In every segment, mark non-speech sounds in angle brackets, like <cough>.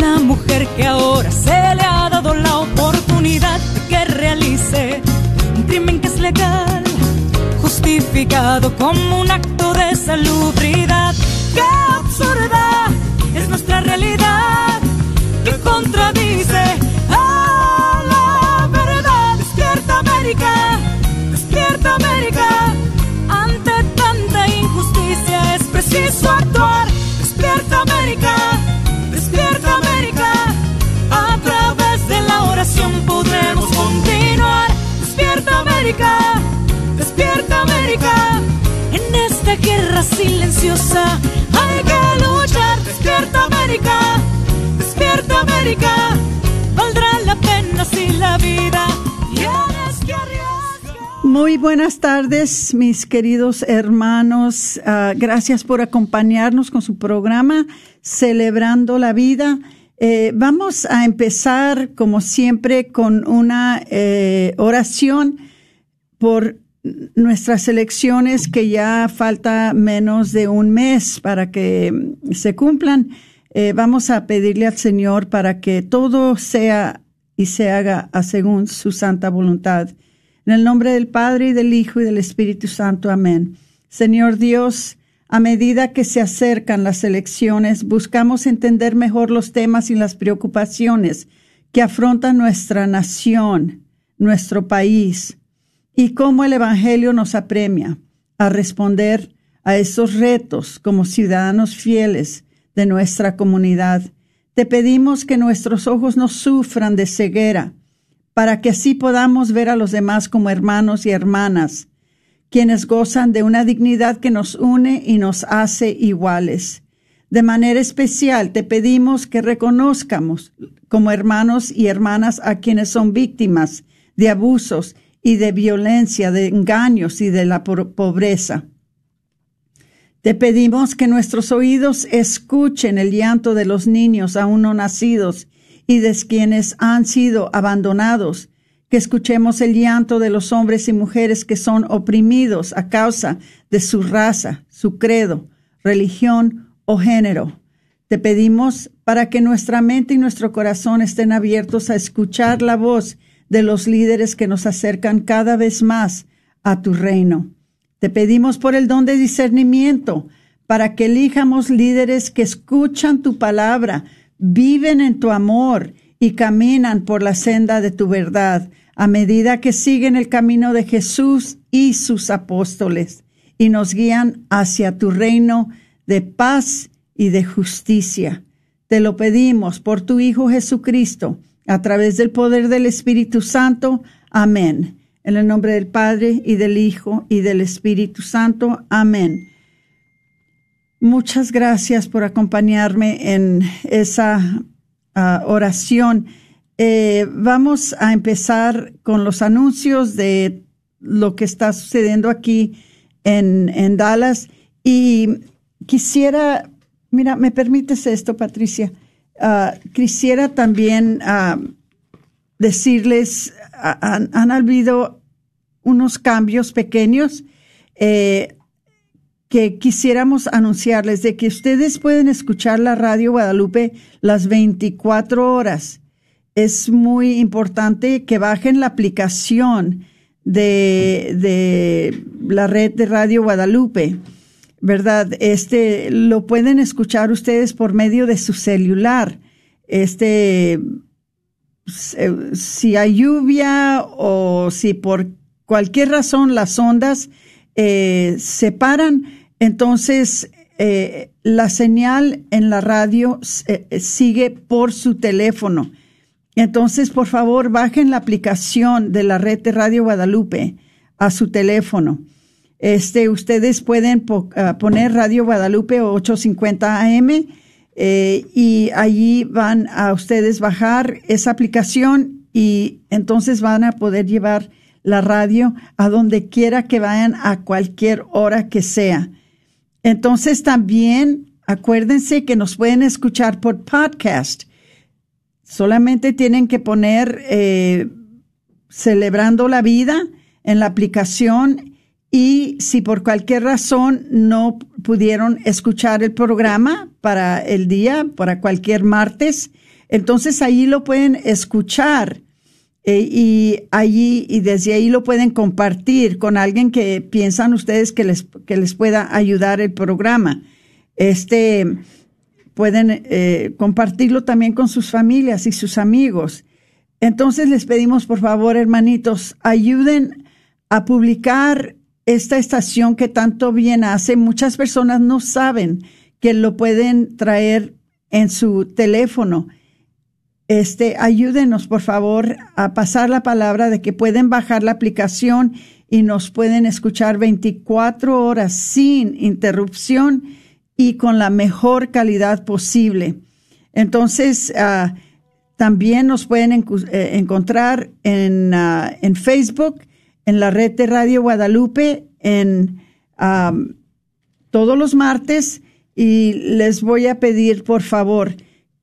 la mujer que ahora se le ha dado la oportunidad de que realice un crimen que es legal, justificado como un acto de salubridad. ¡Qué absurda es nuestra realidad que contradice a la verdad! ¡Despierta América! ¡Despierta América! preciso actuar. La oración podremos continuar. Despierta América, despierta América. En esta guerra silenciosa hay que luchar. Despierta América, despierta América. Valdrá la pena si la vida muy buenas tardes, mis queridos hermanos. Ah, gracias por acompañarnos con su programa Celebrando la Vida. Eh, vamos a empezar, como siempre, con una eh, oración por nuestras elecciones que ya falta menos de un mes para que se cumplan. Eh, vamos a pedirle al Señor para que todo sea y se haga según su santa voluntad. En el nombre del Padre y del Hijo y del Espíritu Santo. Amén. Señor Dios, a medida que se acercan las elecciones, buscamos entender mejor los temas y las preocupaciones que afronta nuestra nación, nuestro país, y cómo el Evangelio nos apremia a responder a esos retos como ciudadanos fieles de nuestra comunidad. Te pedimos que nuestros ojos no sufran de ceguera, para que así podamos ver a los demás como hermanos y hermanas, quienes gozan de una dignidad que nos une y nos hace iguales. De manera especial te pedimos que reconozcamos como hermanos y hermanas a quienes son víctimas de abusos y de violencia, de engaños y de la pobreza. Te pedimos que nuestros oídos escuchen el llanto de los niños aún no nacidos y de quienes han sido abandonados, que escuchemos el llanto de los hombres y mujeres que son oprimidos a causa de su raza, su credo, religión o género. Te pedimos para que nuestra mente y nuestro corazón estén abiertos a escuchar la voz de los líderes que nos acercan cada vez más a tu reino. Te pedimos por el don de discernimiento para que elijamos líderes que escuchan tu palabra, viven en tu amor y caminan por la senda de tu verdad a medida que siguen el camino de Jesús y sus apóstoles y nos guían hacia tu reino de paz y de justicia. Te lo pedimos por tu Hijo Jesucristo, a través del poder del Espíritu Santo. Amén. En el nombre del Padre y del Hijo y del Espíritu Santo. Amén. Muchas gracias por acompañarme en esa ah, oración. Eh, vamos a empezar con los anuncios de lo que está sucediendo aquí en, en Dallas. Y quisiera, mira, ¿me permites esto, Patricia? Ah, quisiera también ah, decirles, han, habido unos cambios pequeños. Eh, que quisiéramos anunciarles de que ustedes pueden escuchar la radio Guadalupe las 24 horas. Es muy importante que bajen la aplicación de, de la red de Radio Guadalupe, ¿verdad? Este lo pueden escuchar ustedes por medio de su celular. Este si hay lluvia o si por cualquier razón las ondas eh, se paran, entonces eh, la señal en la radio eh, sigue por su teléfono. Entonces, por favor, bajen la aplicación de la red de Radio Guadalupe a su teléfono. Este, ustedes pueden ah, poner Radio Guadalupe 850 AM eh, y allí van a ustedes bajar esa aplicación y entonces van a poder llevar la radio a donde quiera que vayan a cualquier hora que sea. Entonces también acuérdense que nos pueden escuchar por podcast. Solamente tienen que poner eh, celebrando la vida en la aplicación y si por cualquier razón no pudieron escuchar el programa para el día, para cualquier martes, entonces ahí lo pueden escuchar eh, y allí y desde ahí lo pueden compartir con alguien que piensan ustedes que les, que les pueda ayudar el programa. Este pueden eh, compartirlo también con sus familias y sus amigos. Entonces les pedimos por favor, hermanitos, ayuden a publicar esta estación que tanto bien hace, muchas personas no saben que lo pueden traer en su teléfono. Este, ayúdenos, por favor, a pasar la palabra de que pueden bajar la aplicación y nos pueden escuchar 24 horas sin interrupción y con la mejor calidad posible. Entonces, ah, también nos pueden eh, encontrar en, ah, en Facebook en la red de Radio Guadalupe en todos los martes y les voy a pedir por favor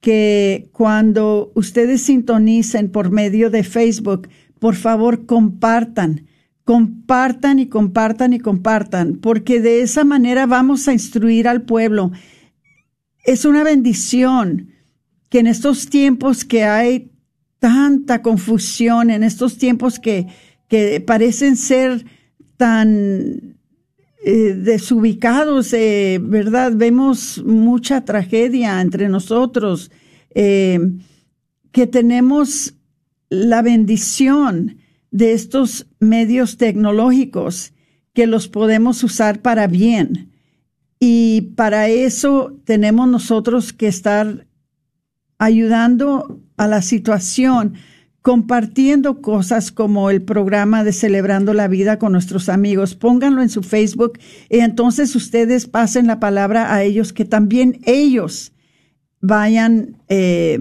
que cuando ustedes sintonicen por medio de Facebook, por favor compartan, compartan y compartan y compartan, porque de esa manera vamos a instruir al pueblo. Es una bendición que en estos tiempos que hay tanta confusión, en estos tiempos que que parecen ser tan eh, desubicados, eh, ¿verdad? Vemos mucha tragedia entre nosotros, eh, que tenemos la bendición de estos medios tecnológicos que los podemos usar para bien. Y para eso tenemos nosotros que estar ayudando a la situación compartiendo cosas como el programa de Celebrando la Vida con nuestros amigos. Pónganlo en su Facebook y entonces ustedes pasen la palabra a ellos, que también ellos vayan eh,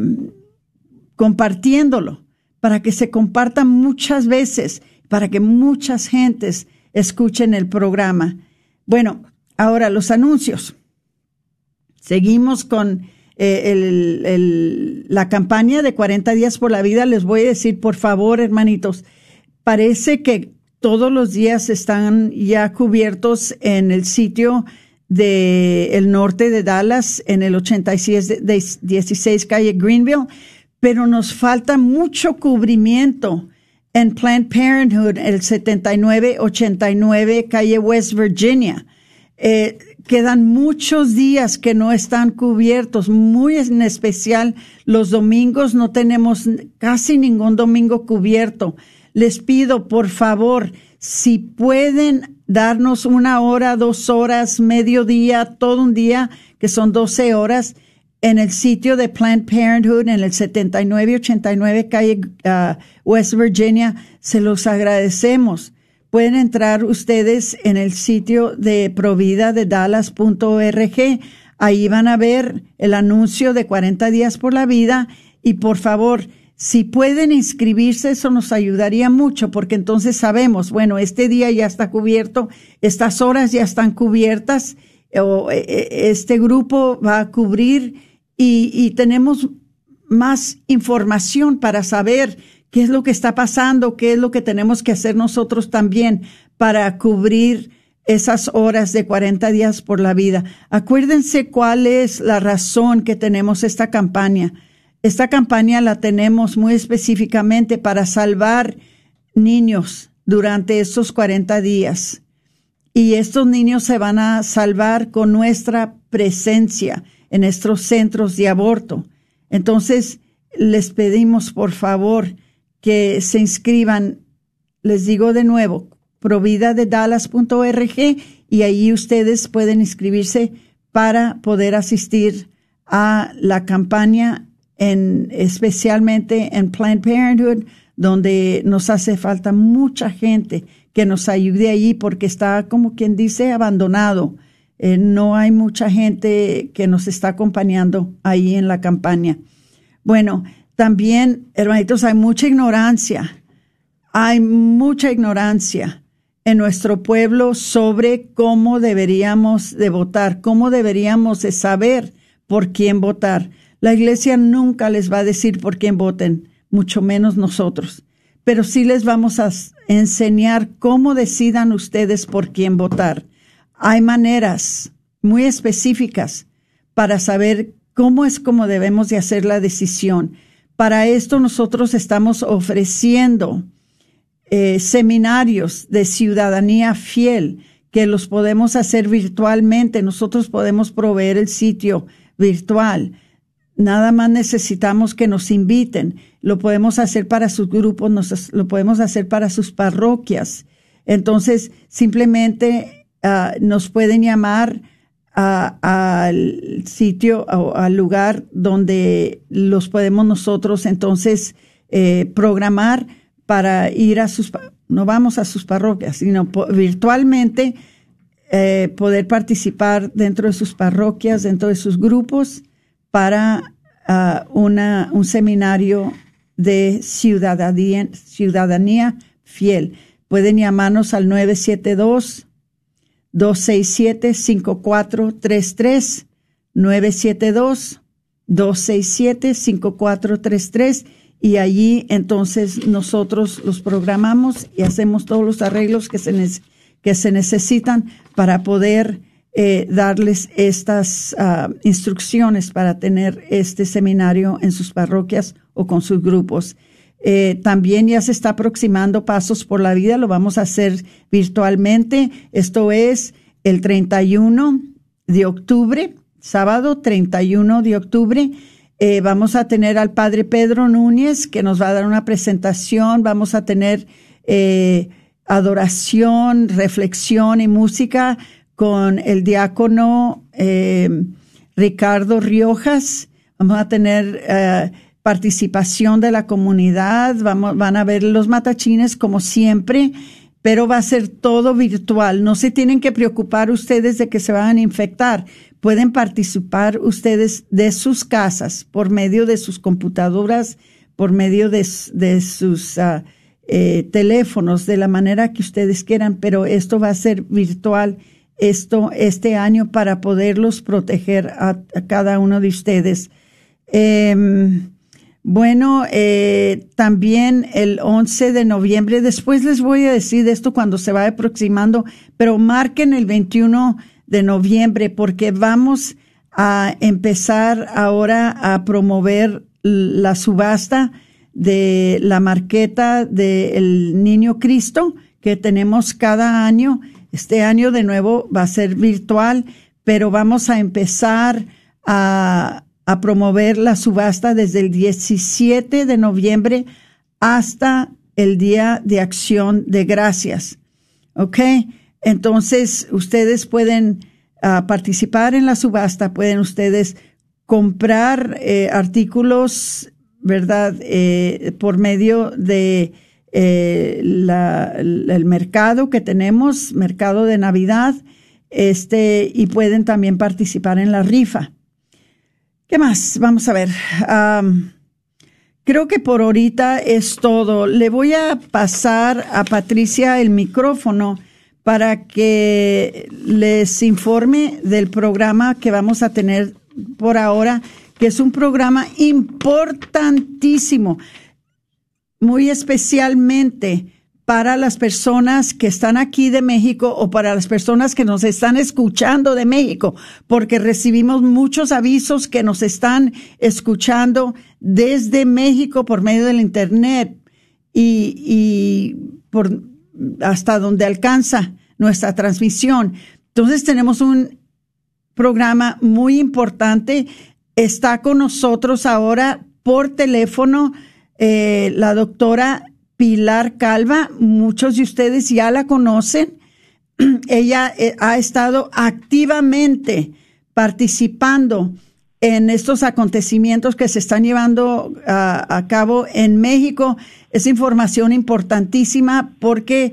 compartiéndolo para que se comparta muchas veces, para que muchas gentes escuchen el programa. Bueno, ahora los anuncios. Seguimos con eh, la campaña de 40 días por la vida, les voy a decir, por favor, hermanitos, parece que todos los días están ya cubiertos en el sitio de el norte de Dallas, en el 86 de 16 calle Greenville, pero nos falta mucho cubrimiento en Planned Parenthood, el 7989 calle West Virginia. Eh, quedan muchos días que no están cubiertos, muy en especial los domingos, no tenemos casi ningún domingo cubierto. Les pido, por favor, si pueden darnos una hora, dos horas, mediodía, todo un día, que son 12 horas, en el sitio de Planned Parenthood, en el 7989 calle uh, West Virginia, se los agradecemos pueden entrar ustedes en el sitio de provida. Ahí van a ver el anuncio de 40 días por la vida y por favor, si pueden inscribirse, eso nos ayudaría mucho porque entonces sabemos, bueno, este día ya está cubierto, estas horas ya están cubiertas, o e, e, este grupo va a cubrir y tenemos más información para saber qué es lo que está pasando, qué es lo que tenemos que hacer nosotros también para cubrir esas horas de 40 días por la vida. Acuérdense cuál es la razón que tenemos esta campaña. Esta campaña la tenemos muy específicamente para salvar niños durante estos 40 días. Y estos niños se van a salvar con nuestra presencia en nuestros centros de aborto. Entonces, les pedimos por favor que se inscriban, les digo de nuevo, providadedallas.org y ahí ustedes pueden inscribirse para poder asistir a la campaña en especialmente en Planned Parenthood, donde nos hace falta mucha gente que nos ayude allí porque está como quien dice abandonado. Eh, no hay mucha gente que nos está acompañando ahí en la campaña. Bueno, también, hermanitos, hay mucha ignorancia. Hay mucha ignorancia en nuestro pueblo sobre cómo deberíamos de votar, cómo deberíamos de saber por quién votar. La iglesia nunca les va a decir por quién voten, mucho menos nosotros, pero sí les vamos a enseñar cómo decidan ustedes por quién votar. Hay maneras muy específicas para saber cómo es como debemos de hacer la decisión. Para esto nosotros estamos ofreciendo eh, seminarios de ciudadanía fiel que los podemos hacer virtualmente. Nosotros podemos proveer el sitio virtual. Nada más necesitamos que nos inviten. Lo podemos hacer para sus grupos, nos, lo podemos hacer para sus parroquias. Entonces, simplemente ah, nos pueden llamar al sitio o al lugar donde los podemos nosotros entonces eh, programar para ir a sus, no vamos a sus parroquias, sino virtualmente eh, poder participar dentro de sus parroquias, dentro de sus grupos, para uh, una, un seminario de ciudadanía, ciudadanía fiel. Pueden llamarnos al 972 267 5433 972 267 5433 y allí entonces nosotros los programamos y hacemos todos los arreglos que se, que se necesitan para poder eh, darles estas uh, instrucciones para tener este seminario en sus parroquias o con sus grupos. Eh, también ya se está aproximando Pasos por la Vida, lo vamos a hacer virtualmente. Esto es el 31 de octubre, sábado 31 de octubre. Eh, vamos a tener al Padre Pedro Núñez que nos va a dar una presentación. Vamos a tener eh, adoración, reflexión y música con el diácono Ricardo Riojas. Vamos a tener participación de la comunidad, vamos, van a ver los matachines como siempre, pero va a ser todo virtual. No se tienen que preocupar ustedes de que se van a infectar. Pueden participar ustedes de sus casas por medio de sus computadoras, por medio de, sus ah, eh, teléfonos, de la manera que ustedes quieran, pero esto va a ser virtual esto este año para poderlos proteger a, cada uno de ustedes. Em, bueno, eh, también el 11 de noviembre, después les voy a decir esto cuando se va aproximando, pero marquen el 21 de noviembre porque vamos a empezar ahora a promover la subasta de la marqueta del Niño Cristo que tenemos cada año. Este año de nuevo va a ser virtual, pero vamos a empezar a, promover la subasta desde el 17 de noviembre hasta el Día de Acción de Gracias. ¿Ok? Entonces, ustedes pueden ah, participar en la subasta, pueden ustedes comprar eh, artículos, ¿verdad? Eh, por medio de eh, el mercado que tenemos, mercado de Navidad, este, y pueden también participar en la rifa. ¿Qué más? Vamos a ver. creo que por ahorita es todo. Le voy a pasar a Patricia el micrófono para que les informe del programa que vamos a tener por ahora, que es un programa importantísimo muy especialmente para las personas que están aquí de México o para las personas que nos están escuchando de México, porque recibimos muchos avisos que nos están escuchando desde México por medio del Internet y, por hasta donde alcanza nuestra transmisión. Entonces tenemos un programa muy importante. Está con nosotros ahora por teléfono eh, la doctora Pilar Calva. Muchos de ustedes ya la conocen. <clears throat> Ella eh, ha estado activamente participando en estos acontecimientos que se están llevando a cabo en México. Es información importantísima porque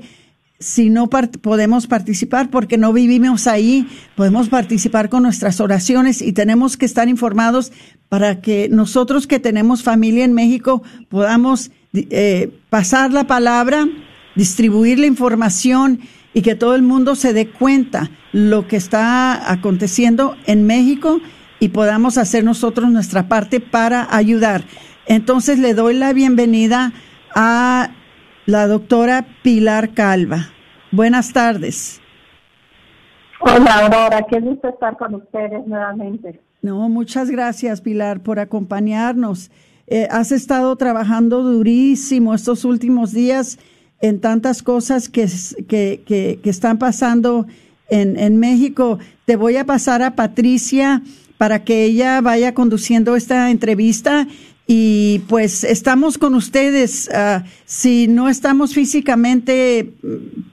si no podemos participar porque no vivimos ahí, podemos participar con nuestras oraciones y tenemos que estar informados para que nosotros que tenemos familia en México podamos eh, pasar la palabra, distribuir la información y que todo el mundo se dé cuenta lo que está aconteciendo en México y podamos hacer nosotros nuestra parte para ayudar. Entonces le doy la bienvenida a la doctora Pilar Calva. Buenas tardes. Hola Aurora, qué gusto estar con ustedes nuevamente. No, muchas gracias Pilar por acompañarnos. Eh, has estado trabajando durísimo estos últimos días en tantas cosas que, que, que, están pasando en, en México. Te voy a pasar a Patricia para que ella vaya conduciendo esta entrevista y pues estamos con ustedes. Ah, si no estamos físicamente,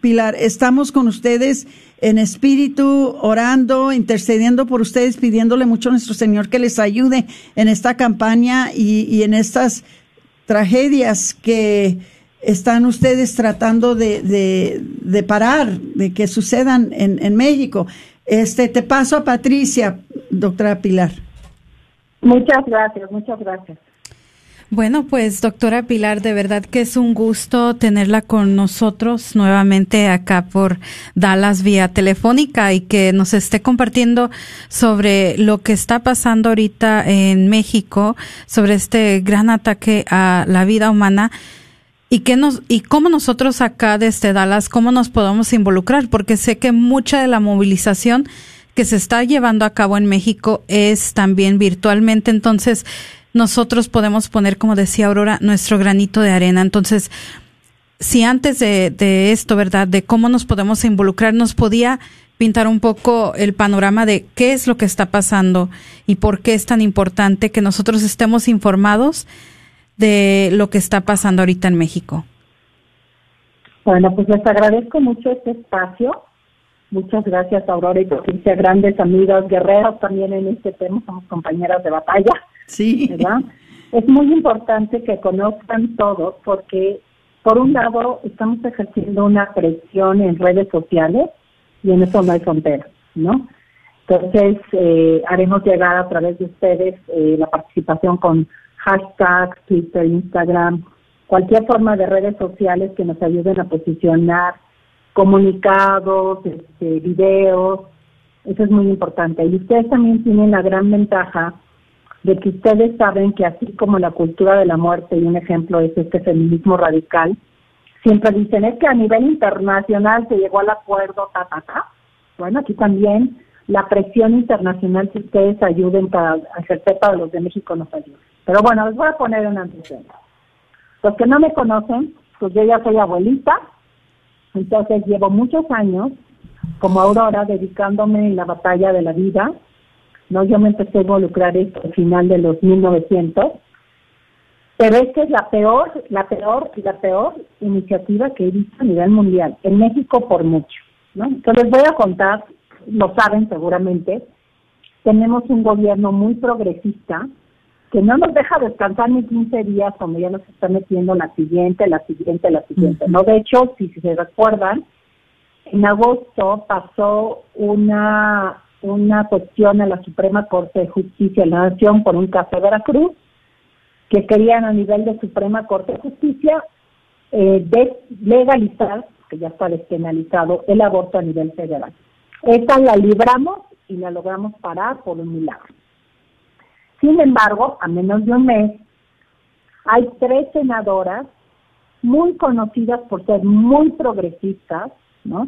Pilar, estamos con ustedes en espíritu, orando, intercediendo por ustedes, pidiéndole mucho a nuestro Señor que les ayude en esta campaña y, en estas tragedias que están ustedes tratando de, de, parar, de que sucedan en, en México. Este, te paso a Patricia, doctora Pilar. Muchas gracias, muchas gracias. Bueno, pues doctora Pilar, de verdad que es un gusto tenerla con nosotros nuevamente acá por Dallas vía telefónica y que nos esté compartiendo sobre lo que está pasando ahorita en México, sobre este gran ataque a la vida humana y qué nos y cómo nosotros acá desde Dallas cómo nos podemos involucrar, porque sé que mucha de la movilización que se está llevando a cabo en México es también virtualmente, entonces nosotros podemos poner, como decía Aurora, nuestro granito de arena. Entonces, si antes de, esto, ¿verdad? De cómo nos podemos involucrar, nos podía pintar un poco el panorama de qué es lo que está pasando y por qué es tan importante que nosotros estemos informados de lo que está pasando ahorita en México. Bueno, pues les agradezco mucho este espacio. Muchas gracias, Aurora y Patricia, grandes amigas, guerreras también en este tema, somos compañeras de batalla. Sí. ¿Verdad? Es muy importante que conozcan todo porque, por un lado, estamos ejerciendo una presión en redes sociales y en eso no hay frontera, ¿no? Entonces, eh, haremos llegar a través de ustedes eh, la participación con hashtags, Twitter, Instagram, cualquier forma de redes sociales que nos ayuden a posicionar comunicados, este, videos, eso es muy importante. Y ustedes también tienen la gran ventaja de que ustedes saben que así como la cultura de la muerte, y un ejemplo es este feminismo radical, siempre dicen, es que a nivel internacional se llegó al acuerdo, ta, ta, ta. Bueno, aquí también la presión internacional que ustedes ayuden para ejercer para los de México nos ayuda. Pero bueno, les voy a poner un antecedente. Los que no me conocen, pues yo ya soy abuelita, entonces llevo muchos años como Aurora dedicándome en la batalla de la vida, ¿no? Yo me empecé a involucrar esto al final de los 1900, pero esta es la peor, la peor la peor iniciativa que he visto a nivel mundial, en México por mucho, ¿no? Entonces les voy a contar, lo saben seguramente, tenemos un gobierno muy progresista que no nos deja descansar ni 15 días cuando ya nos está metiendo la siguiente, la siguiente, la siguiente. No, de hecho, si se recuerdan, en agosto pasó una una cuestión a la Suprema Corte de Justicia de la Nación por un caso de Veracruz, que querían a nivel de Suprema Corte de Justicia eh, legalizar, que ya está despenalizado, el aborto a nivel federal. Esta la libramos y la logramos parar por un milagro. Sin embargo, a menos de un mes, hay tres senadoras muy conocidas por ser muy progresistas, ¿no?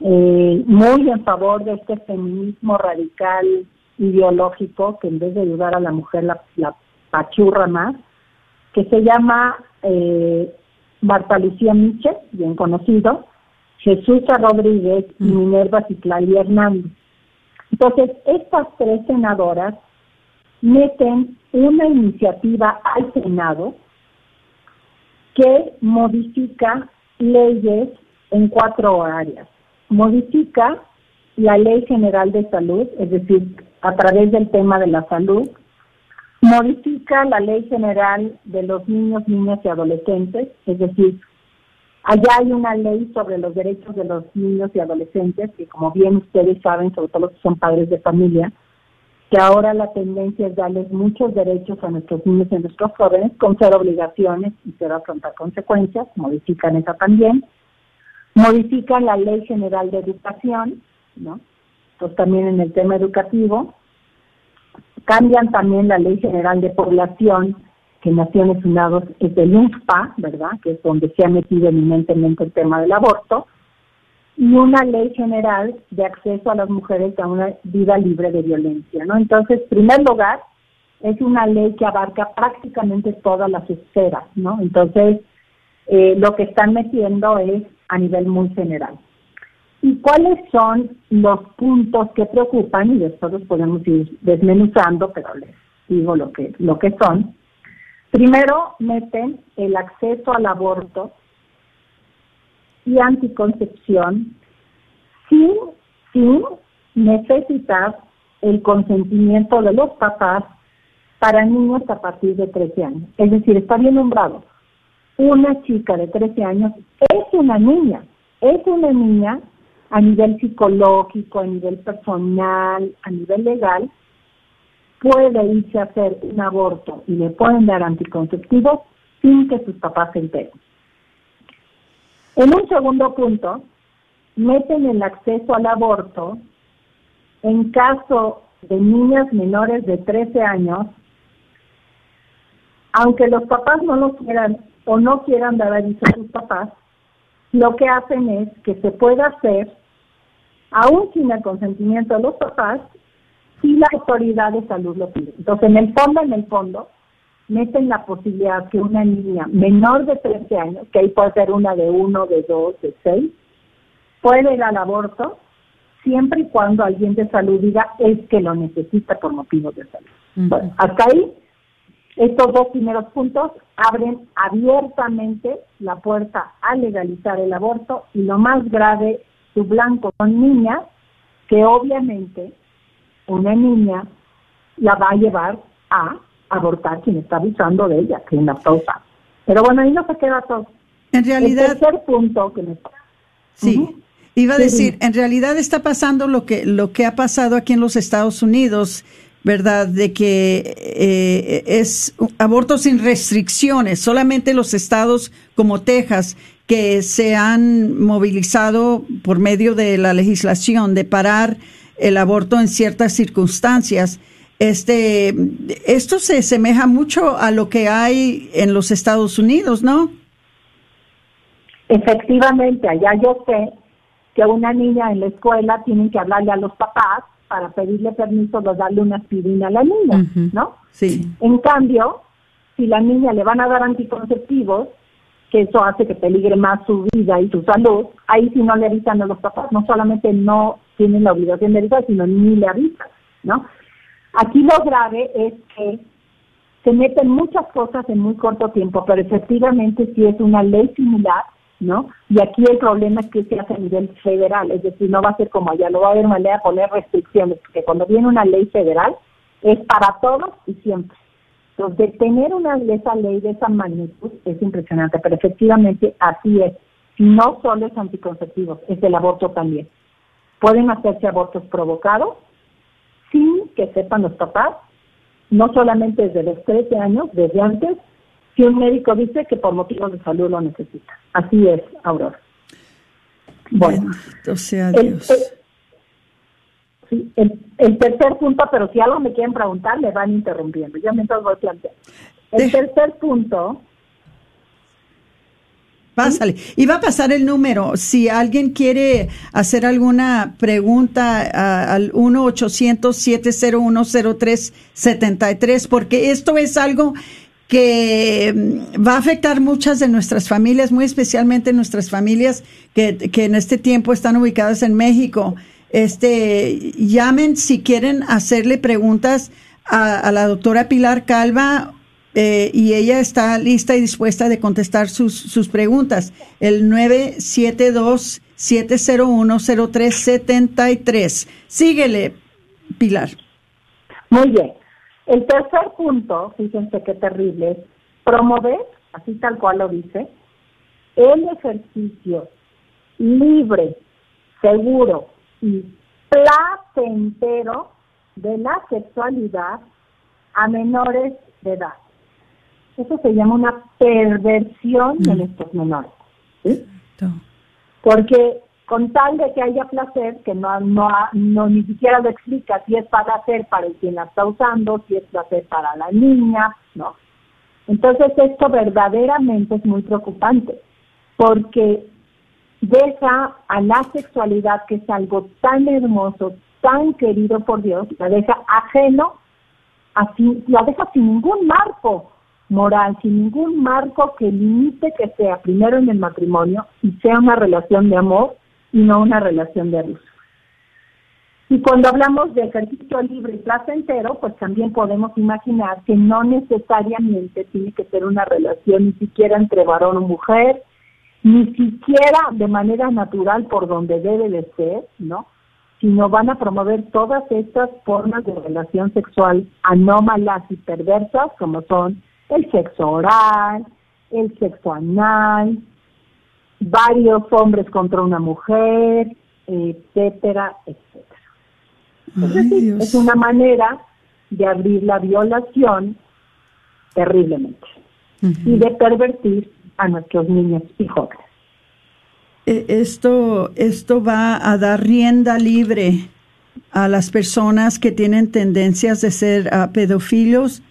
Eh, muy en favor de este feminismo radical ideológico que en vez de ayudar a la mujer la, pachurra más, que se llama eh, Marta Lucía Miche, bien conocido, Jesús Rodríguez y Minerva Citlali Hernández. Entonces, estas tres senadoras meten una iniciativa al Senado que modifica leyes en cuatro áreas. Modifica la Ley General de Salud, es decir, a través del tema de la salud, modifica la Ley General de los Niños, Niñas y Adolescentes, es decir, allá hay una ley sobre los derechos de los niños y adolescentes, que como bien ustedes saben, sobre todo los que son padres de familia, que ahora la tendencia es darles muchos derechos a nuestros niños y a nuestros jóvenes con cero obligaciones y cero afrontar consecuencias, modifican esa también, modifican la Ley General de Educación, ¿no? Pues también en el tema educativo, cambian también la Ley General de Población, que Naciones Unidas es el UNFPA, ¿verdad? Que es donde se ha metido eminentemente el tema del aborto, y una ley general de acceso a las mujeres a una vida libre de violencia, ¿no? Entonces, en primer lugar, es una ley que abarca prácticamente todas las esferas, ¿no? Entonces, eh, lo que están metiendo es a nivel muy general. ¿Y cuáles son los puntos que preocupan? Y después los podemos ir desmenuzando, pero les digo lo que, lo que son. Primero, meten el acceso al aborto y anticoncepción sin, sin necesitar el consentimiento de los papás para niños a partir de 13 años. Es decir, está bien nombrado. Una chica de 13 años es una niña, es una niña a nivel psicológico, a nivel personal, a nivel legal, puede irse a hacer un aborto y le pueden dar anticonceptivos sin que sus papás se enteren. En un segundo punto, meten el acceso al aborto en caso de niñas menores de 13 años, aunque los papás no lo quieran o no quieran dar aviso a sus papás, lo que hacen es que se pueda hacer, aún sin el consentimiento de los papás, si la autoridad de salud lo pide. Entonces, en el fondo, en el fondo, meten la posibilidad que una niña menor de 13 años, que ahí puede ser una de uno, de dos, de seis, puede ir al aborto siempre y cuando alguien de salud diga es que lo necesita por motivos de salud. Bueno, hasta ahí, estos dos primeros puntos abren abiertamente la puerta a legalizar el aborto y lo más grave, su blanco son niñas que obviamente una niña la va a llevar a abortar quien está abusando de ella, quien la usando. Pero bueno, ahí no se queda todo. En realidad. El tercer punto que me. Sí. Iba a decir, en realidad está pasando lo que, lo que ha pasado aquí en los Estados Unidos, ¿verdad? De que eh, es aborto sin restricciones, solamente los estados como Texas que se han movilizado por medio de la legislación de parar el aborto en ciertas circunstancias este, esto se asemeja mucho a lo que hay en los Estados Unidos, ¿no? Efectivamente, allá yo sé que una niña en la escuela tienen que hablarle a los papás para pedirle permiso de darle una aspirina a la niña, ¿no? Sí. En cambio, si la niña le van a dar anticonceptivos, que eso hace que peligre más su vida y su salud, ahí si no le avisan a los papás, no solamente no tienen la obligación de avisar, sino ni le avisan, ¿no? Aquí lo grave es que se meten muchas cosas en muy corto tiempo, pero efectivamente sí es una ley similar, ¿no? Y aquí el problema es que se hace a nivel federal, es decir, no va a ser como allá, no va a haber manera de poner restricciones, porque cuando viene una ley federal es para todos y siempre. Entonces, tener una esa ley de esa magnitud es impresionante, pero efectivamente así es. No solo es anticonceptivos, es el aborto también. Pueden hacerse abortos provocados, sin que sepan los papás, no solamente desde los 13 años, desde antes, si un médico dice que por motivos de salud lo necesita. Así es, Aurora. Bueno, sea, Dios. El, el, tercer punto, pero si algo me quieren preguntar, me van interrumpiendo. Yo mientras voy planteando. El tercer punto Pásale. Y va a pasar el número. Si alguien quiere hacer alguna pregunta al 1-800-701-0373, porque esto es algo que mm, va a afectar muchas de nuestras familias, muy especialmente nuestras familias que, que en este tiempo están ubicadas en México. Este, llamen si quieren hacerle preguntas a, la doctora Pilar Calva eh, y ella está lista y dispuesta de contestar sus, sus preguntas. El 972-701-0373. Síguele, Pilar. Muy bien. El tercer punto, fíjense qué terrible, es promover, así tal cual lo dice, el ejercicio libre, seguro y placentero de la sexualidad a menores de edad. Eso se llama una perversión de mm. estos menores. ¿sí? Porque con tal de que haya placer, que no, no, ni siquiera lo explica si es para hacer para el quien la está usando, si es placer para la niña, no. Entonces esto verdaderamente es muy preocupante, porque deja a la sexualidad, que es algo tan hermoso, tan querido por Dios, la deja ajeno, así, la deja sin ningún marco moral, sin ningún marco que limite que sea primero en el matrimonio y sea una relación de amor y no una relación de abuso. Y cuando hablamos de ejercicio libre y placentero, pues también podemos imaginar que no necesariamente tiene que ser una relación ni siquiera entre varón o mujer, ni siquiera de manera natural por donde debe de ser, ¿no? Sino van a promover todas estas formas de relación sexual anómalas y perversas, como son el sexo oral, el sexo anal, varios hombres contra una mujer, etcétera, etcétera. es una manera de abrir la violación terriblemente y de pervertir a nuestros niños y jóvenes. E, esto, esto va a dar rienda libre a las personas que tienen tendencias de ser uh, pedófilos.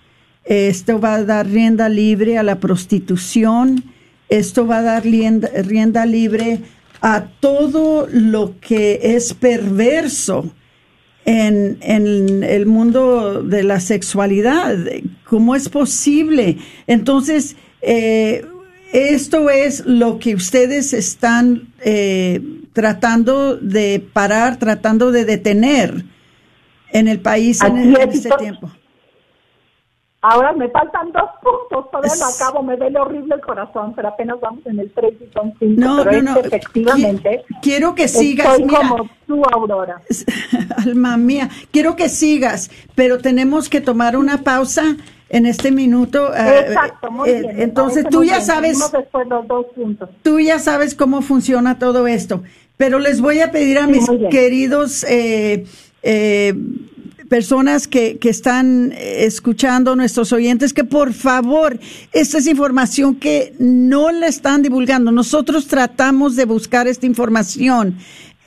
Esto va a dar rienda libre a la prostitución esto va a dar rienda, libre a todo lo que es perverso en, el mundo de la sexualidad. ¿Cómo es posible? Entonces, eh, esto es lo que ustedes están eh, tratando de parar, tratando de detener en el país en, este tiempo. Ahora me faltan dos puntos, todavía no acabo, me duele horrible el corazón, pero apenas vamos en el 3 y son 5. No, pero no, no. efectivamente. Quiero que sigas. Soy como tú, Aurora. <laughs> Alma mía, quiero que sigas, pero tenemos que tomar una pausa en este minuto. Eh, Exacto, muy eh, bien. Entonces tú ya sabes. Después los dos puntos. Tú ya sabes cómo funciona todo esto, pero les voy a pedir a mis queridos. Eh, eh, personas que, que están escuchando, nuestros oyentes, que por favor, esta es información que no la están divulgando. Nosotros tratamos de buscar esta información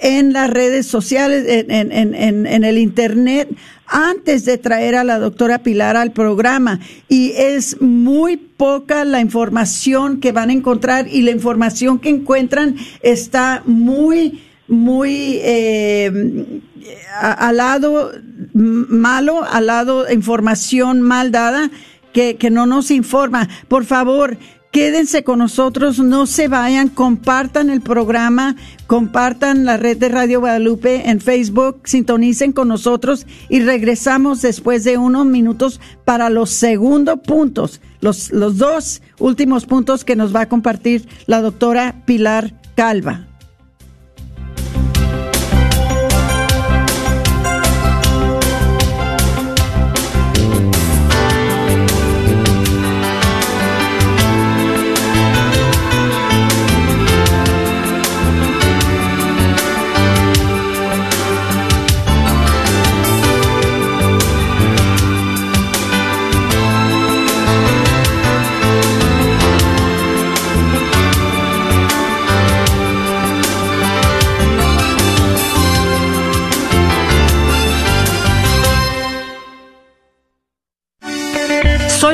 en las redes sociales, en, en, en, en, el Internet, antes de traer a la doctora Pilar al programa. Y es muy poca la información que van a encontrar y la información que encuentran está muy, muy eh, al lado malo, al lado información mal dada que, que no nos informa. Por favor, quédense con nosotros, no se vayan, compartan el programa, compartan la red de Radio Guadalupe en Facebook, sintonicen con nosotros y regresamos después de unos minutos para los segundos puntos, los, los dos últimos puntos que nos va a compartir la doctora Pilar Calva.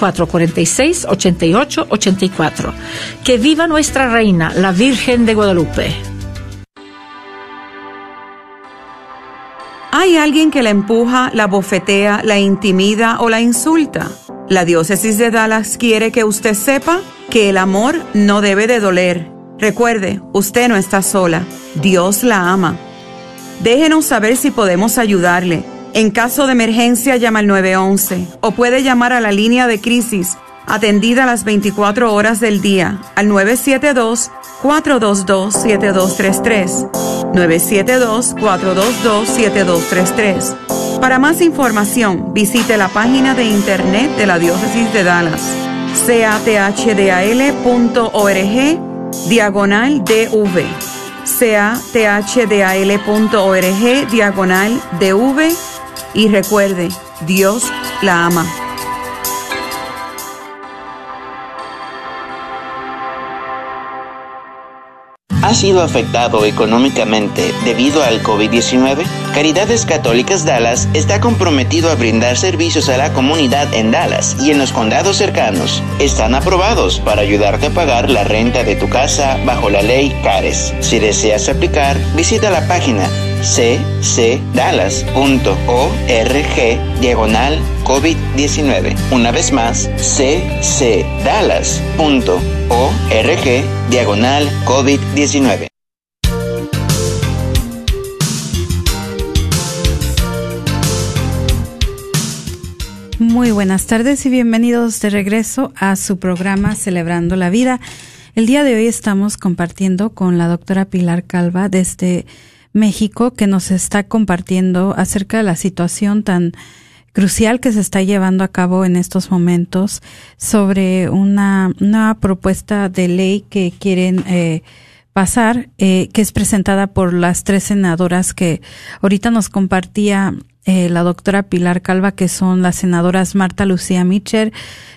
446-8884. Que viva nuestra reina, la Virgen de Guadalupe. ¿Hay alguien que la empuja, la bofetea, la intimida o la insulta? La diócesis de Dallas quiere que usted sepa que el amor no debe de doler. Recuerde, usted no está sola. Dios la ama. Déjenos saber si podemos ayudarle. En caso de emergencia llama al 911 o puede llamar a la línea de crisis atendida las 24 horas del día al 972-422-7233. 972-422-7233. Para más información, visite la página de internet de la Diócesis de Dallas, cathdal.org, diagonal DV. cathdal.org, diagonal DV. Y recuerde, Dios la ama. ¿Ha sido afectado económicamente debido al COVID-19? Caridades Católicas Dallas está comprometido a brindar servicios a la comunidad en Dallas y en los condados cercanos. Están aprobados para ayudarte a pagar la renta de tu casa bajo la ley CARES. Si deseas aplicar, visita la página ccdallas.org diagonal COVID-19. Una vez más, ccdallas.org diagonal COVID-19. Muy buenas tardes y bienvenidos de regreso a su programa Celebrando la Vida. El día de hoy estamos compartiendo con la doctora Pilar Calva desde México que nos está compartiendo acerca de la situación tan crucial que se está llevando a cabo en estos momentos sobre una, una propuesta de ley que quieren eh, pasar, eh, que es presentada por las tres senadoras que ahorita nos compartía eh, la doctora Pilar Calva, que son las senadoras Marta Lucía Mitcher,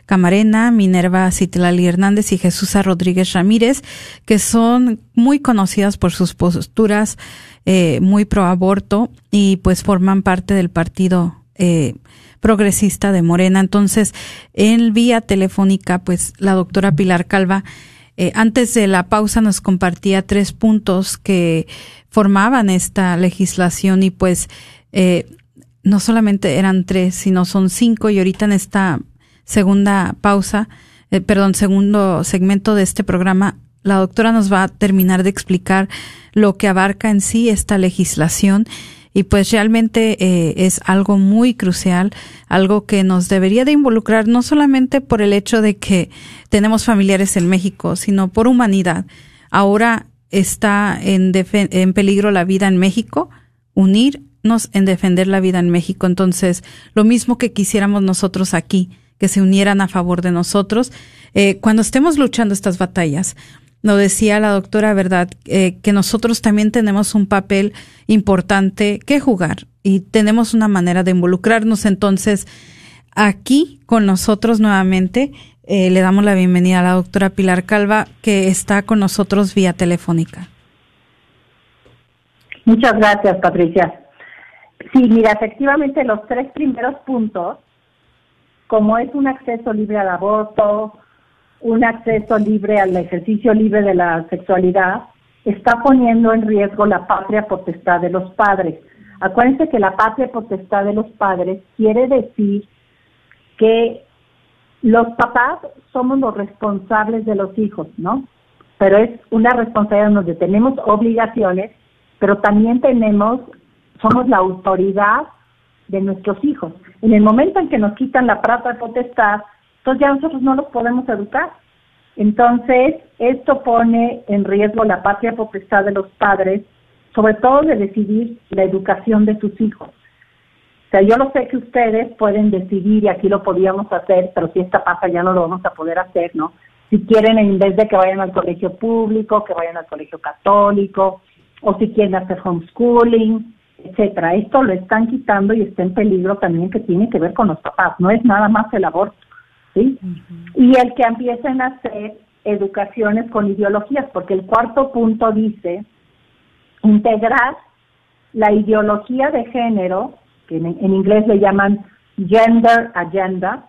Camarena, Minerva Citlali Hernández y Jesús Rodríguez Ramírez, que son muy conocidas por sus posturas eh, muy pro aborto y pues forman parte del partido eh, progresista de Morena. Entonces, en vía telefónica, pues la doctora Pilar Calva, eh, antes de la pausa nos compartía tres puntos que formaban esta legislación y pues eh, no solamente eran tres, sino son cinco y ahorita en esta segunda pausa, eh, perdón, segundo segmento de este programa, la doctora nos va a terminar de explicar lo que abarca en sí esta legislación y pues realmente eh, es algo muy crucial, algo que nos debería de involucrar no solamente por el hecho de que tenemos familiares en México, sino por humanidad. Ahora está en, en peligro la vida en México, unirnos en defender la vida en México. Entonces, lo mismo que quisiéramos nosotros aquí, que se unieran a favor de nosotros, eh, cuando estemos luchando estas batallas, lo decía la doctora, ¿verdad? Eh, que nosotros también tenemos un papel importante que jugar y tenemos una manera de involucrarnos. Entonces, aquí con nosotros nuevamente eh, le damos la bienvenida a la doctora Pilar Calva, que está con nosotros vía telefónica. Muchas gracias, Patricia. Sí, mira, efectivamente los tres primeros puntos, como es un acceso libre al aborto, un acceso libre al ejercicio libre de la sexualidad, está poniendo en riesgo la patria potestad de los padres. Acuérdense que la patria potestad de los padres quiere decir que los papás somos los responsables de los hijos, ¿no? Pero es una responsabilidad donde tenemos obligaciones, pero también tenemos, somos la autoridad de nuestros hijos. En el momento en que nos quitan la patria potestad, entonces ya nosotros no los podemos educar. Entonces, esto pone en riesgo la patria potestad de los padres, sobre todo de decidir la educación de sus hijos. O sea, yo lo sé que ustedes pueden decidir, y aquí lo podíamos hacer, pero si esta pasa ya no lo vamos a poder hacer, ¿no? Si quieren, en vez de que vayan al colegio público, que vayan al colegio católico, o si quieren hacer homeschooling, etcétera. Esto lo están quitando y está en peligro también que tiene que ver con los papás. No es nada más el aborto ¿sí? Y el que empiecen a hacer educaciones con ideologías, porque el cuarto punto dice integrar la ideología de género, que en, inglés le llaman gender agenda,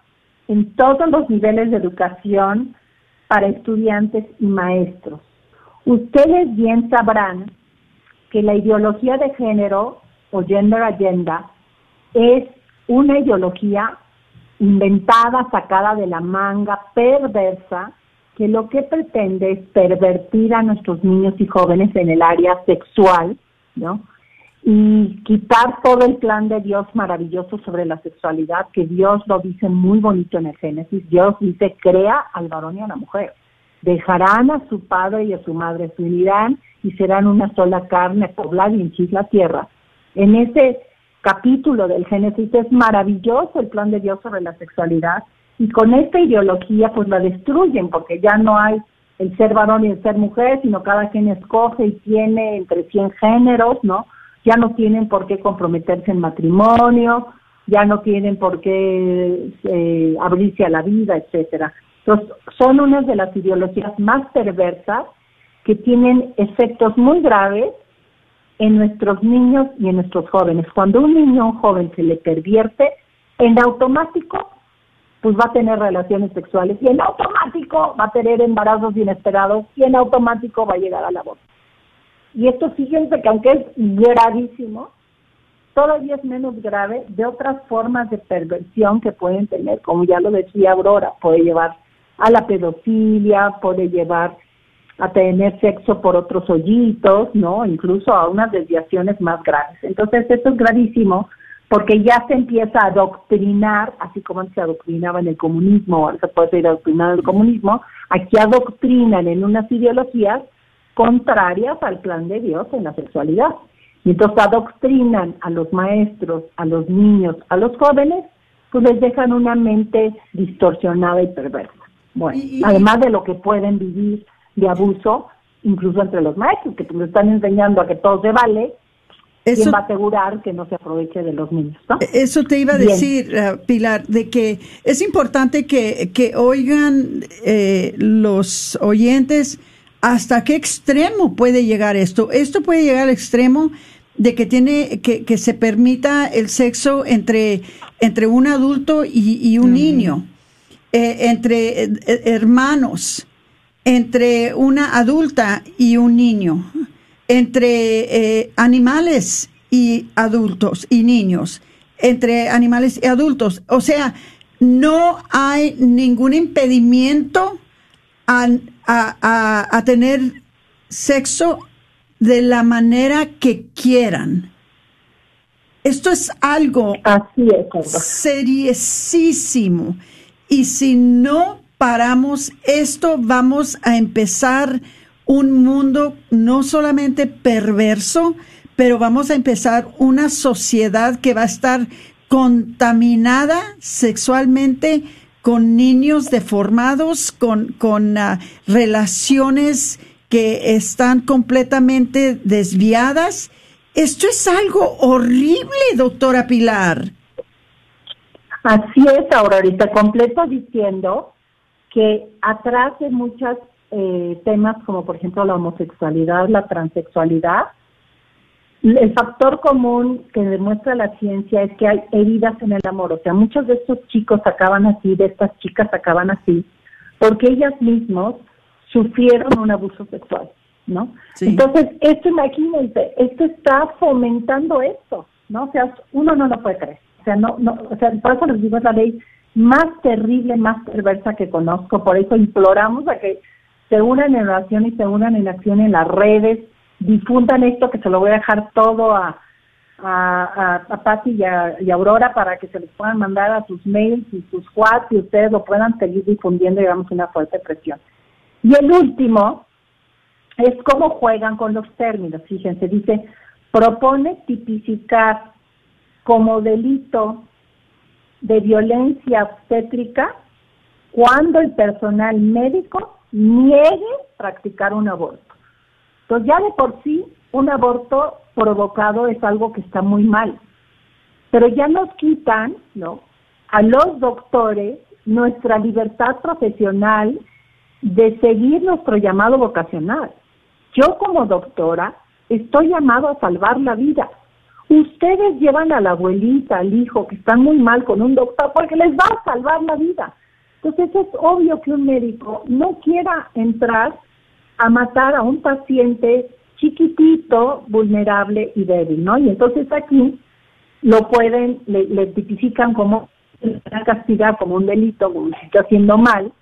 en todos los niveles de educación para estudiantes y maestros. Ustedes bien sabrán que la ideología de género o gender agenda es una ideología inventada, sacada de la manga, perversa, que lo que pretende es pervertir a nuestros niños y jóvenes en el área sexual, ¿no? Y quitar todo el plan de Dios maravilloso sobre la sexualidad, que Dios lo dice muy bonito en el Génesis. Dios dice, crea al varón y a la mujer. Dejarán a su padre y a su madre, se unirán y serán una sola carne, poblar y hinchir la tierra. En ese capítulo del Génesis es maravilloso el plan de Dios sobre la sexualidad y con esta ideología pues la destruyen porque ya no hay el ser varón y el ser mujer, sino cada quien escoge y tiene entre 100 géneros, ¿no? Ya no tienen por qué comprometerse en matrimonio, ya no tienen por qué eh, abrirse a la vida, etcétera. Entonces, son unas de las ideologías más perversas que tienen efectos muy graves en nuestros niños y en nuestros jóvenes. Cuando un niño o un joven se le pervierte, en automático pues va a tener relaciones sexuales y en automático va a tener embarazos inesperados y en automático va a llegar a la voz. Y esto fíjense que aunque es gravísimo, todavía es menos grave de otras formas de perversión que pueden tener, como ya lo decía Aurora, puede llevar a la pedofilia, puede llevar a tener sexo por otros hoyitos, ¿no? Incluso a unas desviaciones más graves. Entonces, esto es gravísimo porque ya se empieza a adoctrinar, así como se adoctrinaba en el comunismo, ahora se puede seguir adoctrinando en el comunismo, aquí adoctrinan en unas ideologías contrarias al plan de Dios en la sexualidad. Y entonces adoctrinan a los maestros, a los niños, a los jóvenes, pues les dejan una mente distorsionada y perversa. Bueno, además de lo que pueden vivir de abuso, incluso entre los maestros, que nos están enseñando a que todo se vale, ¿quién va a asegurar que no se aproveche de los niños? Eso te iba a decir, eh, Pilar, de que es importante que, que oigan eh, los oyentes hasta qué extremo puede llegar esto. Esto puede llegar al extremo de que tiene que, que se permita el sexo entre, entre un adulto y, un niño, eh, entre hermanos entre una adulta y un niño, entre eh, animales y adultos y niños, entre animales y adultos. O sea, no hay ningún impedimento a, a, tener sexo de la manera que quieran. Esto es algo Así seriosísimo. Y si no paramos esto, vamos a empezar un mundo no solamente perverso, pero vamos a empezar una sociedad que va a estar contaminada sexualmente con niños deformados, con, con ah, relaciones que están completamente desviadas. Esto es algo horrible, doctora Pilar. Así es, Aurorita, completo diciendo que atrás de muchos eh, temas como por ejemplo la homosexualidad, la transexualidad, el factor común que demuestra la ciencia es que hay heridas en el amor. O sea, muchos de estos chicos acaban así, de estas chicas acaban así, porque ellas mismos sufrieron un abuso sexual, ¿no? Entonces, esto, imagínense, esto está fomentando esto, ¿no? O sea, uno no lo puede creer. O sea, no, no, o sea, por eso les digo, es la ley más terrible, más perversa que conozco. Por eso imploramos a que se unan en oración y se unan en acción en las redes, difundan esto que se lo voy a dejar todo a a, a, Patti y a, Aurora para que se les puedan mandar a sus mails y sus whats y ustedes lo puedan seguir difundiendo y damos una fuerte presión. Y el último es cómo juegan con los términos. Fíjense, dice, propone tipificar como delito de violencia obstétrica cuando el personal médico niegue practicar un aborto. Entonces ya de por sí un aborto provocado es algo que está muy mal. Pero ya nos quitan, ¿no? A los doctores nuestra libertad profesional de seguir nuestro llamado vocacional. Yo como doctora estoy llamado a salvar la vida. Ustedes llevan a la abuelita, al hijo, que están muy mal con un doctor, porque les va a salvar la vida. Entonces es obvio que un médico no quiera entrar a matar a un paciente chiquitito, vulnerable y débil, ¿no? Y entonces aquí lo pueden, le, tipifican como, castigar como un delito, como si está haciendo mal,